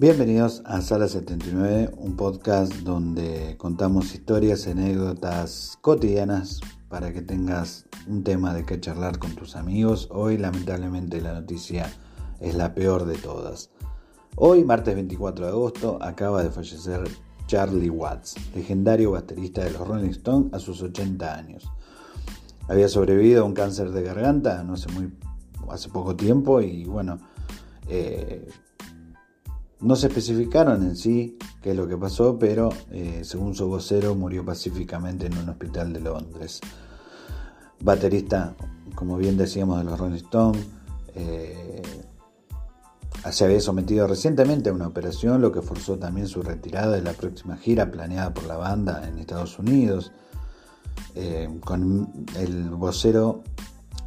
Bienvenidos a Sala 79, un podcast donde contamos historias, anécdotas cotidianas para que tengas un tema de qué charlar con tus amigos. Hoy lamentablemente la noticia es la peor de todas. Hoy, martes 24 de agosto, acaba de fallecer Charlie Watts, legendario baterista de los Rolling Stones a sus 80 años. Había sobrevivido a un cáncer de garganta no hace, muy, hace poco tiempo y bueno, eh, no se especificaron en sí qué es lo que pasó, pero eh, según su vocero murió pacíficamente en un hospital de Londres. Baterista, como bien decíamos, de los Rolling Stones, eh, se había sometido recientemente a una operación, lo que forzó también su retirada de la próxima gira planeada por la banda en Estados Unidos. Eh, con el vocero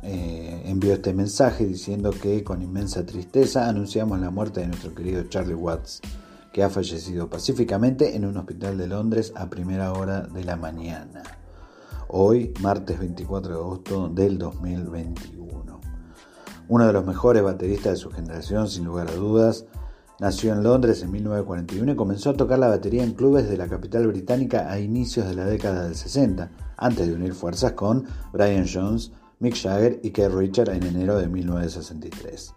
eh, envió este mensaje diciendo que con inmensa tristeza anunciamos la muerte de nuestro querido Charlie Watts, que ha fallecido pacíficamente en un hospital de Londres a primera hora de la mañana. Hoy, martes 24 de agosto del 2021. Uno de los mejores bateristas de su generación, sin lugar a dudas, nació en Londres en 1941 y comenzó a tocar la batería en clubes de la capital británica a inicios de la década del 60, antes de unir fuerzas con Brian Jones, Mick Jagger y Keith Richard en enero de 1963.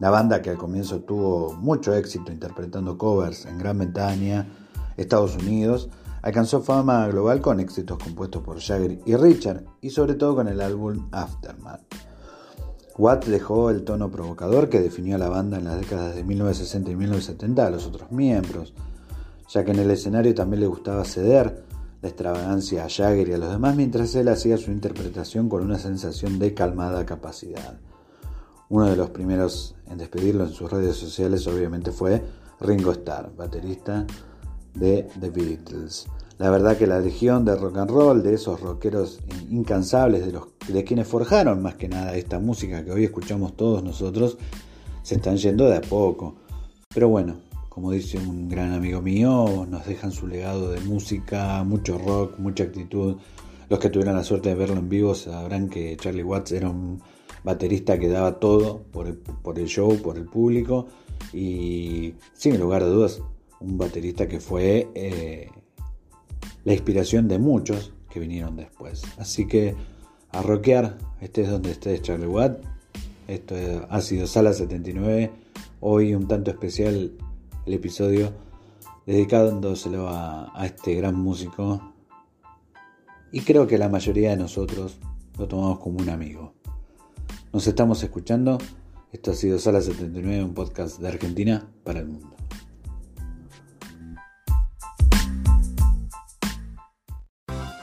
La banda que al comienzo tuvo mucho éxito interpretando covers en Gran Bretaña, Estados Unidos, alcanzó fama global con éxitos compuestos por Jagger y Richard y sobre todo con el álbum Aftermath. Watt dejó el tono provocador que definió a la banda en las décadas de 1960 y 1970 a los otros miembros, ya que en el escenario también le gustaba ceder la extravagancia a Jagger y a los demás mientras él hacía su interpretación con una sensación de calmada capacidad. Uno de los primeros en despedirlo en sus redes sociales obviamente fue Ringo Starr, baterista de The Beatles. La verdad que la legión de rock and roll, de esos rockeros incansables, de, los, de quienes forjaron más que nada esta música que hoy escuchamos todos nosotros, se están yendo de a poco. Pero bueno, como dice un gran amigo mío, nos dejan su legado de música, mucho rock, mucha actitud. Los que tuvieron la suerte de verlo en vivo sabrán que Charlie Watts era un baterista que daba todo por el, show, por el público y sin lugar a dudas un baterista que fue eh, la inspiración de muchos que vinieron después. Así que a rockear, estés donde estés Charlie Watts. Esto ha sido Sala 79, hoy un tanto especial el episodio dedicándoselo a, a este gran músico. Y creo que la mayoría de nosotros lo tomamos como un amigo. Nos estamos escuchando. Esto ha sido Sala 79, un podcast de Argentina para el mundo.